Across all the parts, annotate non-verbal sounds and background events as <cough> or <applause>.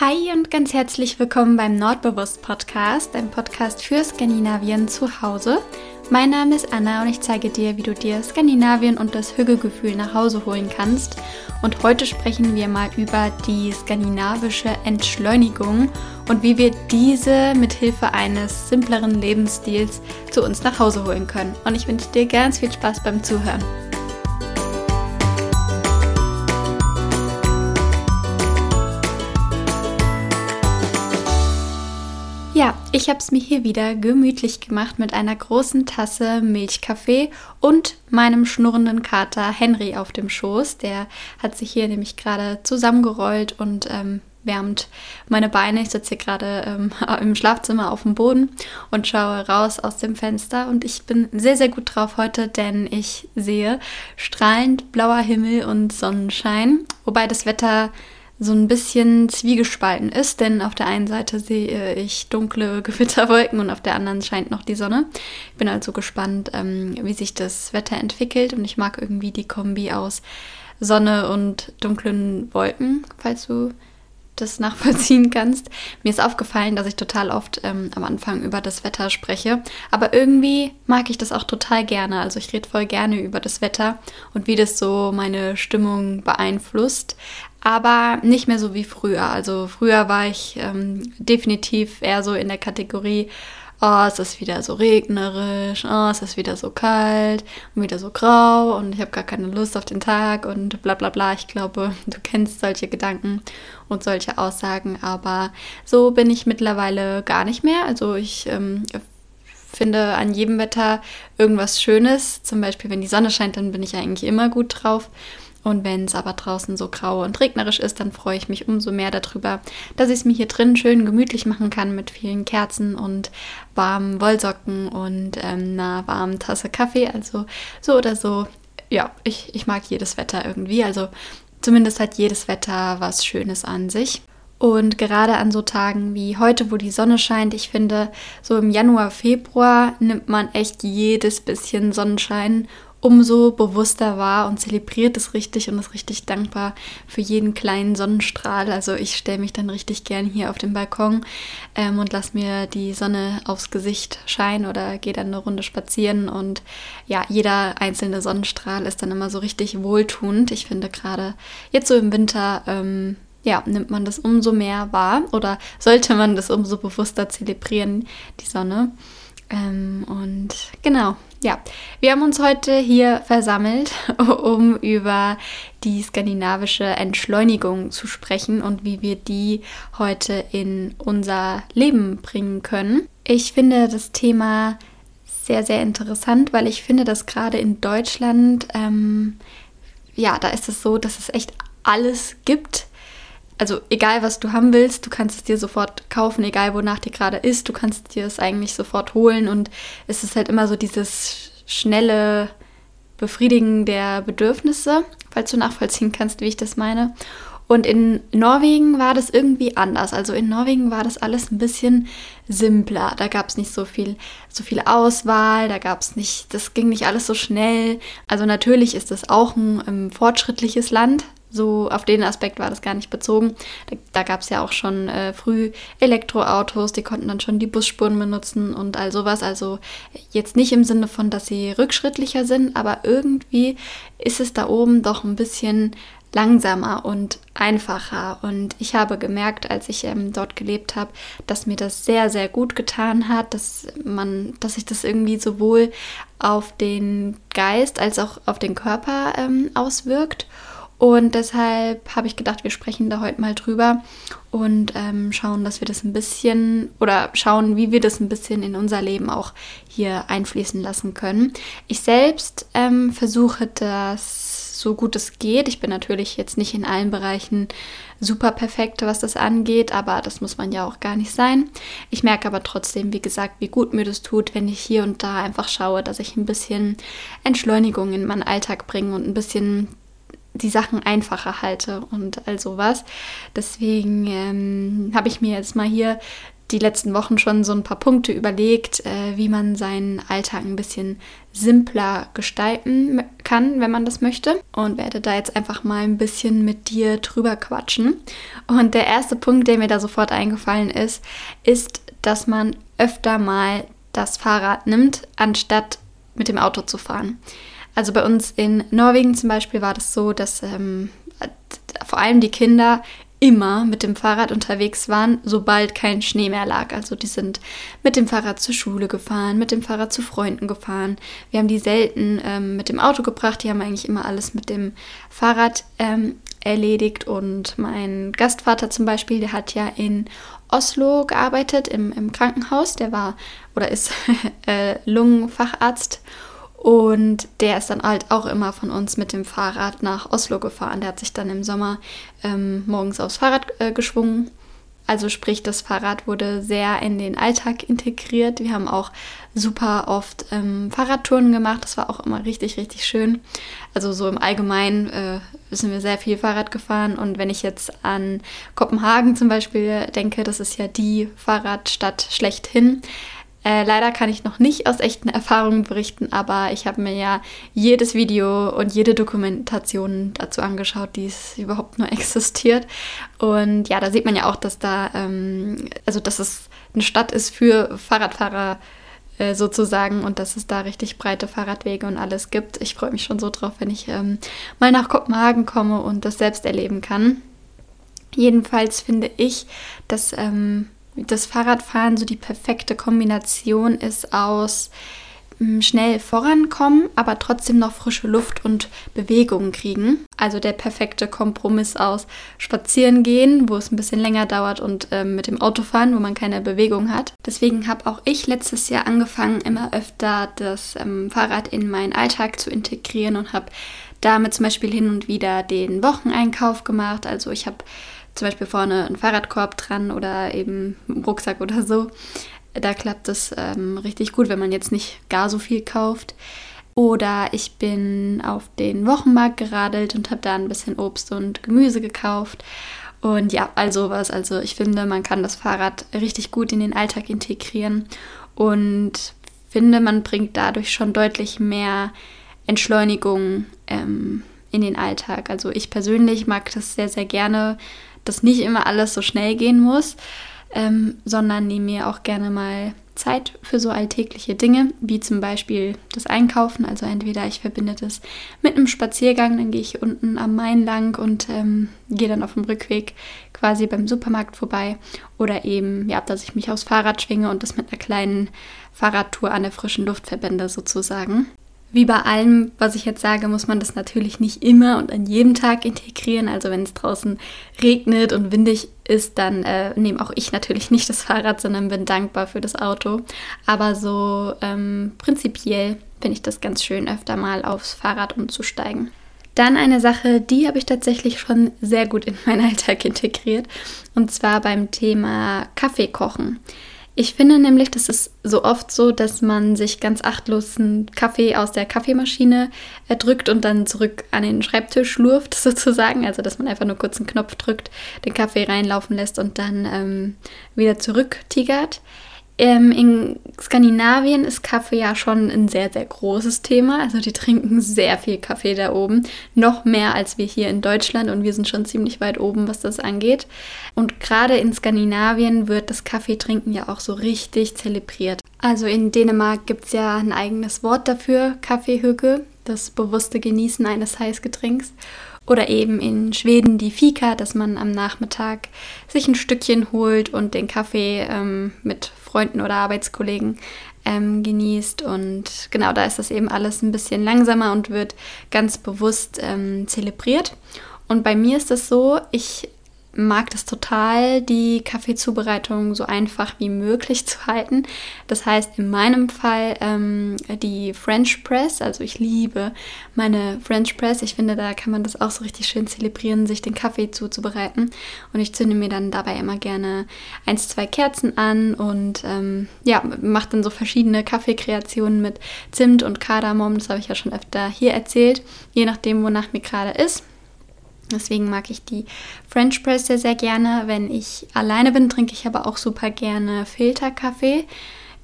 Hi und ganz herzlich willkommen beim Nordbewusst Podcast, ein Podcast für Skandinavien zu Hause. Mein Name ist Anna und ich zeige dir, wie du dir Skandinavien und das Hügelgefühl nach Hause holen kannst. Und heute sprechen wir mal über die skandinavische Entschleunigung und wie wir diese mit Hilfe eines simpleren Lebensstils zu uns nach Hause holen können. Und ich wünsche dir ganz viel Spaß beim Zuhören. Ja, ich habe es mir hier wieder gemütlich gemacht mit einer großen Tasse Milchkaffee und meinem schnurrenden Kater Henry auf dem Schoß. Der hat sich hier nämlich gerade zusammengerollt und ähm, wärmt meine Beine. Ich sitze hier gerade ähm, <laughs> im Schlafzimmer auf dem Boden und schaue raus aus dem Fenster. Und ich bin sehr, sehr gut drauf heute, denn ich sehe strahlend blauer Himmel und Sonnenschein. Wobei das Wetter so ein bisschen zwiegespalten ist, denn auf der einen Seite sehe ich dunkle <laughs> Gewitterwolken und auf der anderen scheint noch die Sonne. Ich bin also gespannt, ähm, wie sich das Wetter entwickelt und ich mag irgendwie die Kombi aus Sonne und dunklen Wolken, falls du das <laughs> nachvollziehen kannst. Mir ist aufgefallen, dass ich total oft ähm, am Anfang über das Wetter spreche, aber irgendwie mag ich das auch total gerne. Also ich rede voll gerne über das Wetter und wie das so meine Stimmung beeinflusst aber nicht mehr so wie früher. Also früher war ich ähm, definitiv eher so in der Kategorie, oh, es ist wieder so regnerisch, oh, es ist wieder so kalt und wieder so grau und ich habe gar keine Lust auf den Tag und bla bla bla. Ich glaube, <laughs> du kennst solche Gedanken und solche Aussagen, aber so bin ich mittlerweile gar nicht mehr. Also ich ähm, finde an jedem Wetter irgendwas Schönes. Zum Beispiel, wenn die Sonne scheint, dann bin ich eigentlich immer gut drauf. Und wenn es aber draußen so grau und regnerisch ist, dann freue ich mich umso mehr darüber, dass ich es mir hier drin schön gemütlich machen kann mit vielen Kerzen und warmen Wollsocken und ähm, einer warmen Tasse Kaffee. Also so oder so, ja, ich, ich mag jedes Wetter irgendwie. Also zumindest hat jedes Wetter was Schönes an sich. Und gerade an so Tagen wie heute, wo die Sonne scheint, ich finde, so im Januar, Februar nimmt man echt jedes bisschen Sonnenschein umso bewusster war und zelebriert es richtig und ist richtig dankbar für jeden kleinen Sonnenstrahl. Also ich stelle mich dann richtig gern hier auf den Balkon ähm, und lasse mir die Sonne aufs Gesicht scheinen oder gehe dann eine Runde spazieren und ja, jeder einzelne Sonnenstrahl ist dann immer so richtig wohltuend. Ich finde gerade jetzt so im Winter ähm, ja, nimmt man das umso mehr wahr oder sollte man das umso bewusster zelebrieren, die Sonne. Ähm, und genau, ja, wir haben uns heute hier versammelt, <laughs> um über die skandinavische Entschleunigung zu sprechen und wie wir die heute in unser Leben bringen können. Ich finde das Thema sehr, sehr interessant, weil ich finde, dass gerade in Deutschland, ähm, ja, da ist es so, dass es echt alles gibt also egal was du haben willst, du kannst es dir sofort kaufen, egal wonach dir gerade ist, du kannst dir es eigentlich sofort holen und es ist halt immer so dieses schnelle Befriedigen der Bedürfnisse, falls du nachvollziehen kannst, wie ich das meine. Und in Norwegen war das irgendwie anders. Also in Norwegen war das alles ein bisschen simpler. Da gab es nicht so viel, so viel Auswahl, da gab es nicht, das ging nicht alles so schnell. Also natürlich ist es auch ein, ein fortschrittliches Land, so auf den Aspekt war das gar nicht bezogen. Da, da gab es ja auch schon äh, früh Elektroautos, die konnten dann schon die Busspuren benutzen und all sowas. Also jetzt nicht im Sinne von, dass sie rückschrittlicher sind, aber irgendwie ist es da oben doch ein bisschen langsamer und einfacher. Und ich habe gemerkt, als ich ähm, dort gelebt habe, dass mir das sehr, sehr gut getan hat, dass man, dass sich das irgendwie sowohl auf den Geist als auch auf den Körper ähm, auswirkt. Und deshalb habe ich gedacht, wir sprechen da heute mal drüber und ähm, schauen, dass wir das ein bisschen oder schauen, wie wir das ein bisschen in unser Leben auch hier einfließen lassen können. Ich selbst ähm, versuche das so gut es geht. Ich bin natürlich jetzt nicht in allen Bereichen super perfekt, was das angeht, aber das muss man ja auch gar nicht sein. Ich merke aber trotzdem, wie gesagt, wie gut mir das tut, wenn ich hier und da einfach schaue, dass ich ein bisschen Entschleunigung in meinen Alltag bringe und ein bisschen die Sachen einfacher halte und all sowas. Deswegen ähm, habe ich mir jetzt mal hier die letzten Wochen schon so ein paar Punkte überlegt, äh, wie man seinen Alltag ein bisschen simpler gestalten kann, wenn man das möchte. Und werde da jetzt einfach mal ein bisschen mit dir drüber quatschen. Und der erste Punkt, der mir da sofort eingefallen ist, ist, dass man öfter mal das Fahrrad nimmt, anstatt mit dem Auto zu fahren. Also bei uns in Norwegen zum Beispiel war das so, dass ähm, vor allem die Kinder immer mit dem Fahrrad unterwegs waren, sobald kein Schnee mehr lag. Also die sind mit dem Fahrrad zur Schule gefahren, mit dem Fahrrad zu Freunden gefahren. Wir haben die selten ähm, mit dem Auto gebracht, die haben eigentlich immer alles mit dem Fahrrad ähm, erledigt. Und mein Gastvater zum Beispiel, der hat ja in Oslo gearbeitet im, im Krankenhaus. Der war oder ist <laughs> äh, Lungenfacharzt. Und der ist dann halt auch immer von uns mit dem Fahrrad nach Oslo gefahren. Der hat sich dann im Sommer ähm, morgens aufs Fahrrad äh, geschwungen. Also sprich, das Fahrrad wurde sehr in den Alltag integriert. Wir haben auch super oft ähm, Fahrradtouren gemacht. Das war auch immer richtig, richtig schön. Also so im Allgemeinen äh, sind wir sehr viel Fahrrad gefahren. Und wenn ich jetzt an Kopenhagen zum Beispiel denke, das ist ja die Fahrradstadt schlechthin, äh, leider kann ich noch nicht aus echten Erfahrungen berichten, aber ich habe mir ja jedes Video und jede Dokumentation dazu angeschaut, die es überhaupt nur <laughs> existiert. Und ja, da sieht man ja auch, dass da, ähm, also dass es eine Stadt ist für Fahrradfahrer äh, sozusagen und dass es da richtig breite Fahrradwege und alles gibt. Ich freue mich schon so drauf, wenn ich ähm, mal nach Kopenhagen komme und das selbst erleben kann. Jedenfalls finde ich, dass ähm, das Fahrradfahren so die perfekte Kombination ist aus mm, schnell vorankommen, aber trotzdem noch frische Luft und Bewegung kriegen. Also der perfekte Kompromiss aus Spazieren gehen, wo es ein bisschen länger dauert, und ähm, mit dem Auto fahren, wo man keine Bewegung hat. Deswegen habe auch ich letztes Jahr angefangen, immer öfter das ähm, Fahrrad in meinen Alltag zu integrieren und habe damit zum Beispiel hin und wieder den Wocheneinkauf gemacht. Also ich habe zum Beispiel vorne einen Fahrradkorb dran oder eben einen Rucksack oder so. Da klappt es ähm, richtig gut, wenn man jetzt nicht gar so viel kauft. Oder ich bin auf den Wochenmarkt geradelt und habe da ein bisschen Obst und Gemüse gekauft. Und ja, also was. Also ich finde, man kann das Fahrrad richtig gut in den Alltag integrieren und finde, man bringt dadurch schon deutlich mehr Entschleunigung ähm, in den Alltag. Also ich persönlich mag das sehr, sehr gerne, dass nicht immer alles so schnell gehen muss, ähm, sondern nehme mir auch gerne mal Zeit für so alltägliche Dinge, wie zum Beispiel das Einkaufen. Also entweder ich verbinde das mit einem Spaziergang, dann gehe ich unten am Main lang und ähm, gehe dann auf dem Rückweg quasi beim Supermarkt vorbei. Oder eben, ja, dass ich mich aufs Fahrrad schwinge und das mit einer kleinen Fahrradtour an der frischen Luft verbinde sozusagen. Wie bei allem, was ich jetzt sage, muss man das natürlich nicht immer und an jedem Tag integrieren. Also wenn es draußen regnet und windig ist, dann äh, nehme auch ich natürlich nicht das Fahrrad, sondern bin dankbar für das Auto. Aber so ähm, prinzipiell finde ich das ganz schön, öfter mal aufs Fahrrad umzusteigen. Dann eine Sache, die habe ich tatsächlich schon sehr gut in meinen Alltag <laughs> integriert, und zwar beim Thema Kaffee kochen. Ich finde nämlich, das ist so oft so, dass man sich ganz achtlos einen Kaffee aus der Kaffeemaschine erdrückt und dann zurück an den Schreibtisch schlurft, <laughs> sozusagen. Also, dass man einfach nur kurz einen Knopf drückt, den Kaffee reinlaufen lässt und dann ähm, wieder zurück tigert. Ähm, in Skandinavien ist Kaffee ja schon ein sehr, sehr großes Thema. Also die trinken sehr viel Kaffee da oben. Noch mehr als wir hier in Deutschland und wir sind schon ziemlich weit oben, was das angeht. Und gerade in Skandinavien wird das Kaffeetrinken ja auch so richtig zelebriert. Also in Dänemark gibt es ja ein eigenes Wort dafür, Kaffeehücke, das bewusste Genießen eines Heißgetränks. Oder eben in Schweden die Fika, dass man am Nachmittag sich ein Stückchen holt und den Kaffee ähm, mit Freunden oder Arbeitskollegen ähm, genießt. Und genau da ist das eben alles ein bisschen langsamer und wird ganz bewusst ähm, zelebriert. Und bei mir ist es so, ich mag das total, die Kaffeezubereitung so einfach wie möglich zu halten. Das heißt, in meinem Fall ähm, die French Press. Also ich liebe meine French Press. Ich finde, da kann man das auch so richtig schön zelebrieren, sich den Kaffee zuzubereiten. Und ich zünde mir dann dabei immer gerne eins, zwei Kerzen an und ähm, ja, mache dann so verschiedene Kaffeekreationen mit Zimt und Kardamom. Das habe ich ja schon öfter hier erzählt, je nachdem, wonach mir gerade ist. Deswegen mag ich die French Press sehr, sehr gerne. Wenn ich alleine bin, trinke ich aber auch super gerne Filterkaffee.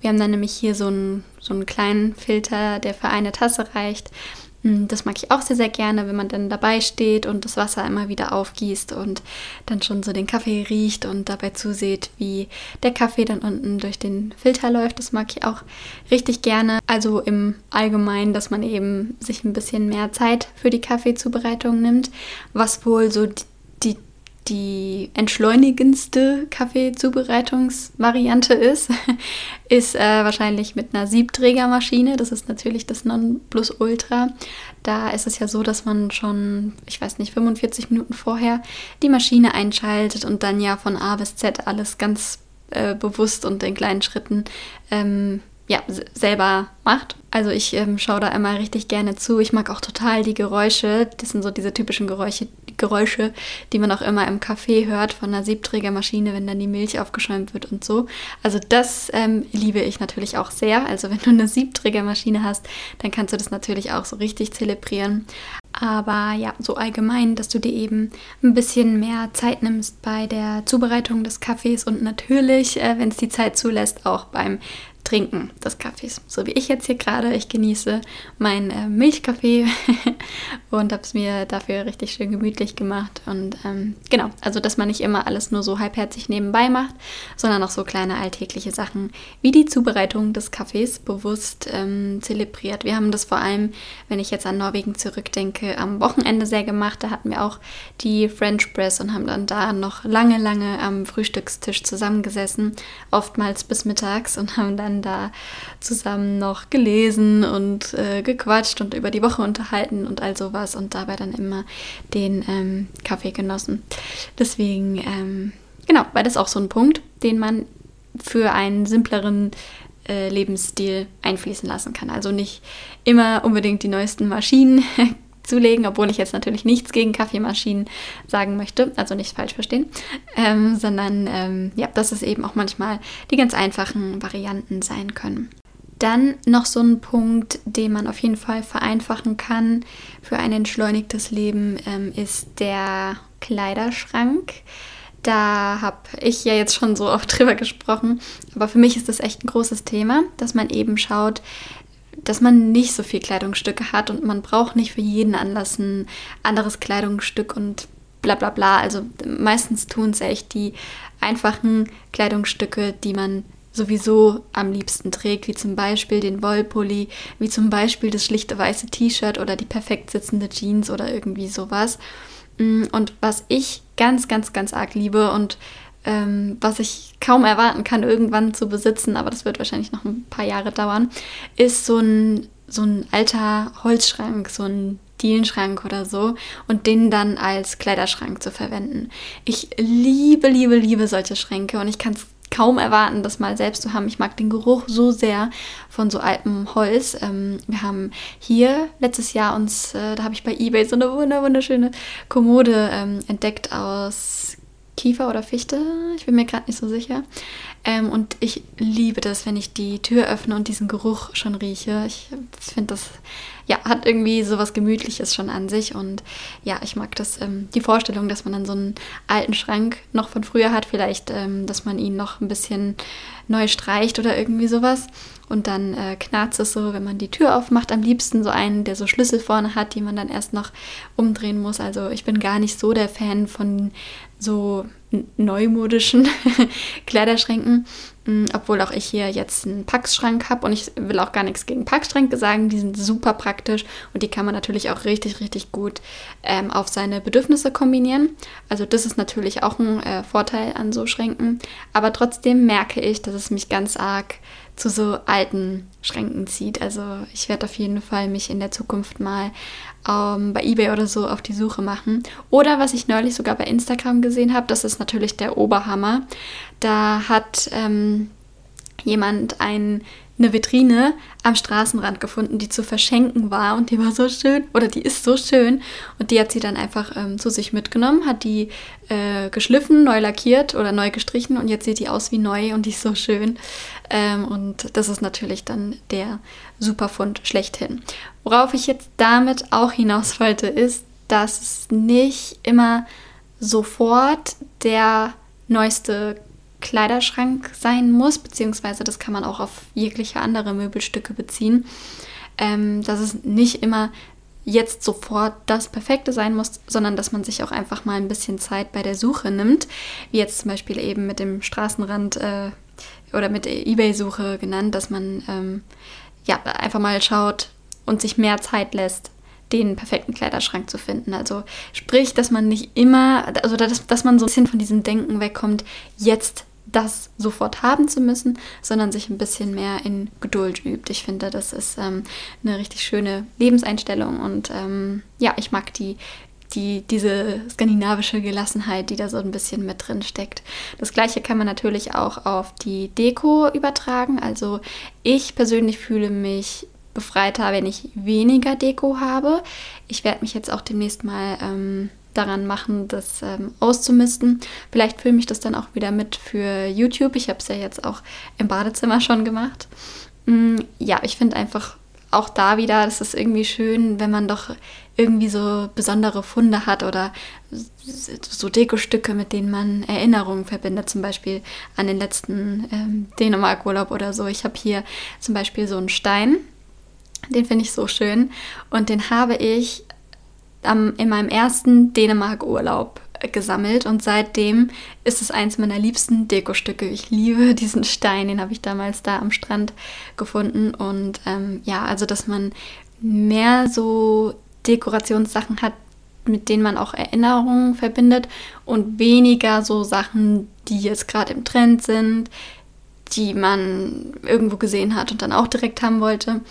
Wir haben dann nämlich hier so einen, so einen kleinen Filter, der für eine Tasse reicht. Hm, das mag ich auch sehr, sehr gerne, wenn man dann dabei steht und das Wasser immer wieder aufgießt und dann schon so den Kaffee riecht und dabei zusieht, wie der Kaffee dann unten durch den Filter läuft. Das mag ich auch richtig gerne. Also im Allgemeinen, dass man eben sich ein bisschen mehr Zeit für die Kaffeezubereitung nimmt, was wohl so die entschleunigendste Kaffeezubereitungsvariante ist, <laughs> ist äh, wahrscheinlich mit einer Siebträgermaschine. Das ist natürlich das Nonplusultra. Da ist es ja so, dass man schon, ich weiß nicht, 45 Minuten vorher die Maschine einschaltet und dann ja von A bis Z alles ganz äh, bewusst und in kleinen Schritten ähm, ja, selber macht. Also ich ähm, schaue da immer richtig gerne zu. Ich mag auch total die Geräusche. Das sind so diese typischen Geräusche, Geräusche, die man auch immer im Café hört von einer Siebträgermaschine, wenn dann die Milch aufgeschäumt wird und so. Also das ähm, liebe ich natürlich auch sehr. Also wenn du eine Siebträgermaschine hast, dann kannst du das natürlich auch so richtig zelebrieren. Aber ja, so allgemein, dass du dir eben ein bisschen mehr Zeit nimmst bei der Zubereitung des Kaffees und natürlich, äh, wenn es die Zeit zulässt, auch beim Trinken des Kaffees. So wie ich jetzt hier gerade. Ich genieße meinen äh, Milchkaffee <laughs> und habe es mir dafür richtig schön gemütlich gemacht. Und ähm, genau, also dass man nicht immer alles nur so halbherzig nebenbei macht, sondern auch so kleine alltägliche Sachen wie die Zubereitung des Kaffees bewusst ähm, zelebriert. Wir haben das vor allem, wenn ich jetzt an Norwegen zurückdenke, am Wochenende sehr gemacht. Da hatten wir auch die French Press und haben dann da noch lange, lange am Frühstückstisch zusammengesessen, oftmals bis mittags und haben dann da zusammen noch gelesen und äh, gequatscht und über die Woche unterhalten und all sowas und dabei dann immer den ähm, Kaffee genossen. Deswegen, ähm, genau, weil das auch so ein Punkt, den man für einen simpleren äh, Lebensstil einfließen lassen kann. Also nicht immer unbedingt die neuesten Maschinen <laughs> zulegen, obwohl ich jetzt natürlich nichts gegen Kaffeemaschinen sagen möchte, also nicht falsch verstehen, ähm, sondern ähm, ja, dass es eben auch manchmal die ganz einfachen Varianten sein können. Dann noch so ein Punkt, den man auf jeden Fall vereinfachen kann für ein entschleunigtes Leben, ähm, ist der Kleiderschrank. Da habe ich ja jetzt schon so oft drüber gesprochen, aber für mich ist das echt ein großes Thema, dass man eben schaut, dass man nicht so viel Kleidungsstücke hat und man braucht nicht für jeden Anlass ein anderes Kleidungsstück und bla bla bla. Also meistens tun es echt die einfachen Kleidungsstücke, die man sowieso am liebsten trägt, wie zum Beispiel den Wollpulli, wie zum Beispiel das schlichte weiße T-Shirt oder die perfekt sitzende Jeans oder irgendwie sowas. Mm, und was ich ganz, ganz, ganz arg liebe und ähm, was ich kaum erwarten kann, irgendwann zu besitzen, aber das wird wahrscheinlich noch ein paar Jahre dauern, ist so ein, so ein alter Holzschrank, so ein Dielenschrank oder so und den dann als Kleiderschrank zu verwenden. Ich liebe, liebe, liebe solche Schränke und ich kann es kaum erwarten, das mal selbst zu haben. Ich mag den Geruch so sehr von so altem Holz. Ähm, wir haben hier letztes Jahr uns, äh, da habe ich bei eBay so eine wunderschöne Kommode ähm, entdeckt aus Kiefer oder Fichte, ich bin mir gerade nicht so sicher. Ähm, und ich liebe das, wenn ich die Tür öffne und diesen Geruch schon rieche. Ich finde das, ja, hat irgendwie so was Gemütliches schon an sich. Und ja, ich mag das, ähm, die Vorstellung, dass man dann so einen alten Schrank noch von früher hat, vielleicht, ähm, dass man ihn noch ein bisschen neu streicht oder irgendwie sowas. Und dann äh, knarzt es so, wenn man die Tür aufmacht. Am liebsten so einen, der so Schlüssel vorne hat, die man dann erst noch umdrehen muss. Also ich bin gar nicht so der Fan von so neumodischen <laughs> Kleiderschränken, mm, obwohl auch ich hier jetzt einen Packschrank habe und ich will auch gar nichts gegen Packschränke sagen, die sind super praktisch und die kann man natürlich auch richtig, richtig gut ähm, auf seine Bedürfnisse kombinieren. Also das ist natürlich auch ein äh, Vorteil an so Schränken, aber trotzdem merke ich, dass es mich ganz arg zu so alten Schränken zieht. Also ich werde auf jeden Fall mich in der Zukunft mal ähm, bei eBay oder so auf die Suche machen. Oder was ich neulich sogar bei Instagram gesehen habe, das ist natürlich der Oberhammer. Da hat ähm, jemand ein eine Vitrine am Straßenrand gefunden, die zu verschenken war. Und die war so schön oder die ist so schön. Und die hat sie dann einfach ähm, zu sich mitgenommen, hat die äh, geschliffen, neu lackiert oder neu gestrichen. Und jetzt sieht die aus wie neu und die ist so schön. Ähm, und das ist natürlich dann der Superfund schlechthin. Worauf ich jetzt damit auch hinaus wollte ist, dass es nicht immer sofort der neueste Kleiderschrank sein muss, beziehungsweise das kann man auch auf jegliche andere Möbelstücke beziehen, ähm, dass es nicht immer jetzt sofort das Perfekte sein muss, sondern dass man sich auch einfach mal ein bisschen Zeit bei der Suche nimmt, wie jetzt zum Beispiel eben mit dem Straßenrand äh, oder mit eBay-Suche genannt, dass man ähm, ja einfach mal schaut und sich mehr Zeit lässt, den perfekten Kleiderschrank zu finden. Also sprich, dass man nicht immer, also dass, dass man so ein bisschen von diesem Denken wegkommt, jetzt das sofort haben zu müssen, sondern sich ein bisschen mehr in Geduld übt. Ich finde, das ist ähm, eine richtig schöne Lebenseinstellung und ähm, ja, ich mag die, die, diese skandinavische Gelassenheit, die da so ein bisschen mit drin steckt. Das gleiche kann man natürlich auch auf die Deko übertragen. Also ich persönlich fühle mich befreiter, wenn ich weniger Deko habe. Ich werde mich jetzt auch demnächst mal ähm, daran machen, das ähm, auszumisten. Vielleicht filme ich das dann auch wieder mit für YouTube. Ich habe es ja jetzt auch im Badezimmer schon gemacht. Mm, ja, ich finde einfach auch da wieder, das ist irgendwie schön, wenn man doch irgendwie so besondere Funde hat oder so Dekostücke, mit denen man Erinnerungen verbindet, zum Beispiel an den letzten ähm, Dänemark-Urlaub oder so. Ich habe hier zum Beispiel so einen Stein, den finde ich so schön und den habe ich in meinem ersten Dänemark-Urlaub gesammelt und seitdem ist es eins meiner liebsten Dekostücke. Ich liebe <laughs> diesen Stein, den habe ich damals da am Strand gefunden und ähm, ja, also dass man mehr so Dekorationssachen hat, mit denen man auch Erinnerungen verbindet und weniger so Sachen, die jetzt gerade im Trend sind, die man irgendwo gesehen hat und dann auch direkt haben wollte.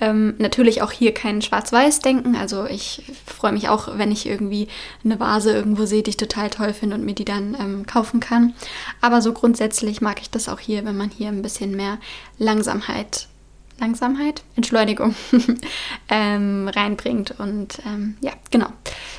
Ähm, natürlich auch hier kein Schwarz-Weiß-Denken. Also ich freue mich auch, wenn ich irgendwie eine Vase irgendwo sehe, die ich total toll finde und mir die dann ähm, kaufen kann. Aber so grundsätzlich mag ich das auch hier, wenn man hier ein bisschen mehr Langsamkeit, Langsamkeit, Entschleunigung <laughs> ähm, reinbringt. Und ähm, ja, genau.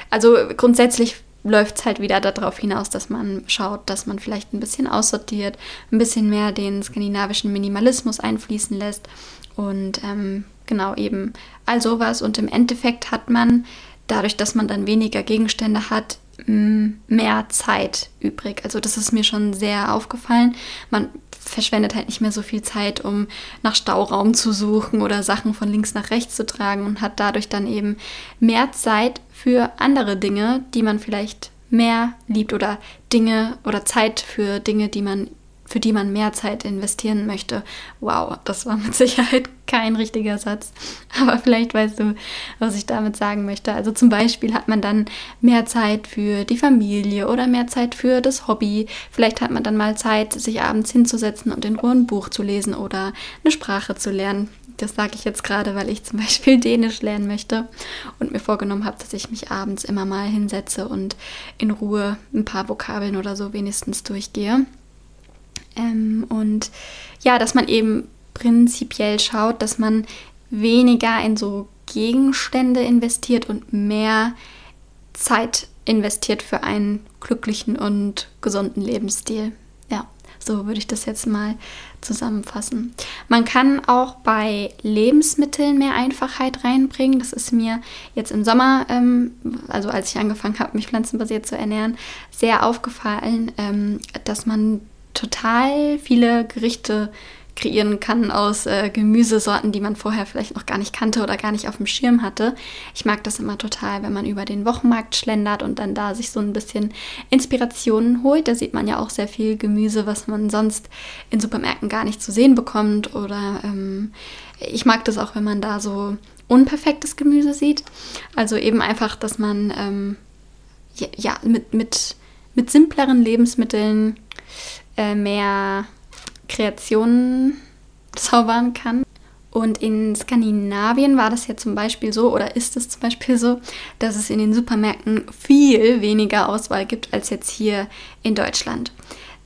Also grundsätzlich läuft es halt wieder darauf hinaus, dass man schaut, dass man vielleicht ein bisschen aussortiert, ein bisschen mehr den skandinavischen Minimalismus einfließen lässt und ähm, genau eben all sowas. Und im Endeffekt hat man, dadurch, dass man dann weniger Gegenstände hat, mehr Zeit übrig. Also das ist mir schon sehr aufgefallen. Man verschwendet halt nicht mehr so viel Zeit, um nach Stauraum zu suchen oder Sachen von links nach rechts zu tragen und hat dadurch dann eben mehr Zeit für andere Dinge, die man vielleicht mehr liebt oder Dinge oder Zeit für Dinge, die man für die man mehr Zeit investieren möchte. Wow, das war mit <laughs> Sicherheit kein richtiger Satz, aber vielleicht weißt du, was ich damit sagen möchte. Also zum Beispiel hat man dann mehr Zeit für die Familie oder mehr Zeit für das Hobby. Vielleicht hat man dann mal Zeit, sich abends hinzusetzen und in Ruhe ein Buch zu lesen oder eine Sprache zu lernen. Das sage ich jetzt gerade, weil ich zum <laughs> Beispiel Dänisch lernen möchte und mir vorgenommen habe, dass ich mich abends immer mal hinsetze und in Ruhe ein paar Vokabeln oder so wenigstens durchgehe. Ähm, und ja, dass man eben prinzipiell schaut, dass man weniger in so Gegenstände investiert und mehr Zeit investiert für einen glücklichen und gesunden Lebensstil. Ja, so würde ich das jetzt mal zusammenfassen. Man kann auch bei Lebensmitteln mehr Einfachheit reinbringen. Das ist mir jetzt im Sommer, ähm, also als ich angefangen habe, mich pflanzenbasiert zu ernähren, sehr aufgefallen, ähm, dass man total viele Gerichte kreieren kann aus äh, Gemüsesorten, die man vorher vielleicht noch gar nicht kannte oder gar nicht auf dem Schirm hatte. Ich mag das immer total, wenn man über den Wochenmarkt schlendert und dann da sich so ein bisschen Inspirationen holt. Da sieht man ja auch sehr viel Gemüse, was man sonst in Supermärkten gar nicht zu sehen bekommt. Oder ähm, ich mag das auch, wenn man da so unperfektes Gemüse sieht. Also eben einfach, dass man ähm, ja, ja, mit, mit, mit simpleren Lebensmitteln äh, mehr Kreationen zaubern kann. Und in Skandinavien war das ja zum Beispiel so, oder ist es zum Beispiel so, dass es in den Supermärkten viel weniger Auswahl gibt als jetzt hier in Deutschland.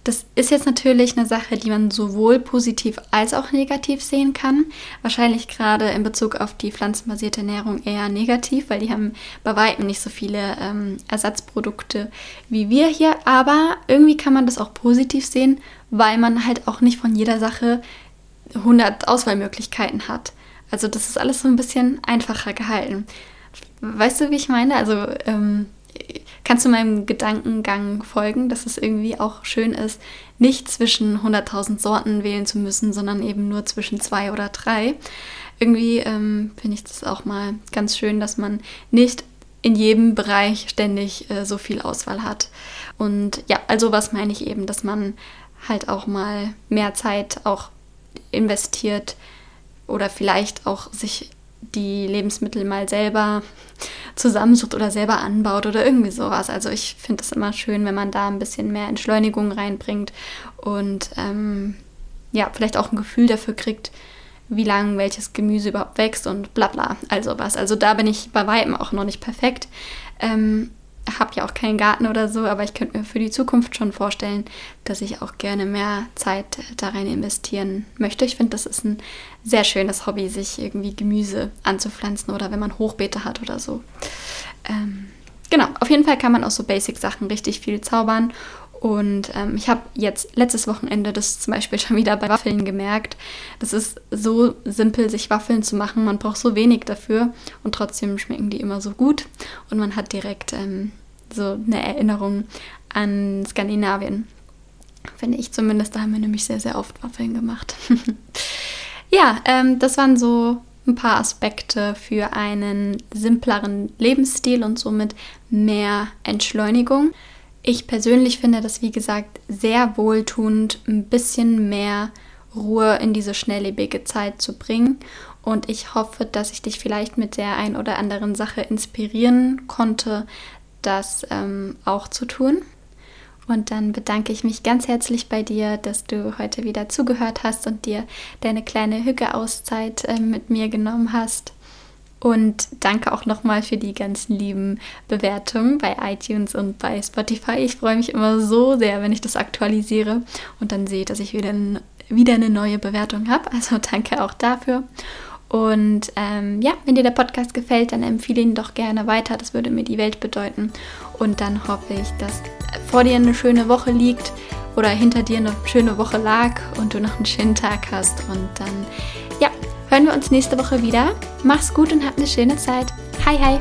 Das ist jetzt natürlich eine Sache, die man sowohl positiv als auch negativ sehen kann. Wahrscheinlich gerade in Bezug auf die pflanzenbasierte Ernährung eher negativ, weil die haben bei weitem nicht so viele ähm, Ersatzprodukte wie wir hier. Aber irgendwie kann man das auch positiv sehen, weil man halt auch nicht von jeder Sache 100 Auswahlmöglichkeiten hat. Also das ist alles so ein bisschen einfacher gehalten. weißt du, wie ich meine? Also ähm, kannst du meinem Gedankengang folgen, dass es irgendwie auch schön ist, nicht zwischen 100.000 Sorten wählen zu müssen, sondern eben nur zwischen zwei oder drei. Irgendwie ähm, finde ich das auch mal ganz schön, dass man nicht in jedem Bereich ständig äh, so viel Auswahl hat. Und ja, also was meine ich eben, dass man halt auch mal mehr Zeit auch investiert oder vielleicht auch sich die Lebensmittel mal selber zusammensucht oder selber anbaut oder irgendwie sowas. Also ich finde es immer schön, wenn man da ein bisschen mehr Entschleunigung reinbringt und ähm, ja, vielleicht auch ein Gefühl dafür kriegt, wie lange welches Gemüse überhaupt wächst und bla bla, also was. Also da bin ich bei weitem auch noch nicht perfekt. Ähm, habe ja auch keinen Garten oder so, aber ich könnte mir für die Zukunft schon vorstellen, dass ich auch gerne mehr Zeit da rein investieren möchte. Ich finde, das ist ein sehr schönes Hobby, sich irgendwie Gemüse anzupflanzen oder wenn man Hochbeete hat oder so. Ähm, genau, auf jeden Fall kann man aus so Basic-Sachen richtig viel zaubern. Und ähm, ich habe jetzt letztes Wochenende das zum Beispiel <laughs> schon wieder bei Waffeln gemerkt. Das ist so simpel, sich Waffeln zu machen. Man braucht so wenig dafür und trotzdem schmecken die immer so gut. Und man hat direkt ähm, so eine Erinnerung an Skandinavien. Finde ich zumindest. Da haben wir nämlich sehr, sehr oft Waffeln gemacht. <laughs> ja, ähm, das waren so ein paar Aspekte für einen simpleren Lebensstil und somit mehr Entschleunigung. Ich persönlich finde das, wie gesagt, sehr wohltuend, ein bisschen mehr Ruhe in diese schnelllebige Zeit zu bringen. Und ich hoffe, dass ich dich vielleicht mit der ein oder anderen Sache inspirieren konnte, das ähm, auch zu tun. Und dann bedanke ich mich ganz herzlich bei dir, dass du heute wieder zugehört hast und dir deine kleine Hücke-Auszeit äh, mit mir genommen hast. Und danke auch nochmal für die ganzen lieben Bewertungen bei iTunes und bei Spotify. Ich freue mich immer so sehr, wenn ich das aktualisiere und dann sehe, dass ich wieder, wieder eine neue Bewertung habe. Also <laughs> danke auch dafür. Und ähm, ja, wenn dir der Podcast gefällt, dann empfehle ihn doch gerne weiter. Das würde mir die Welt bedeuten. Und dann hoffe ich, dass vor dir eine schöne Woche liegt oder hinter dir eine schöne Woche lag und du noch einen schönen Tag hast. Und dann, ja, hören wir uns nächste Woche wieder. Mach's gut und hab eine schöne Zeit. Hi, hi!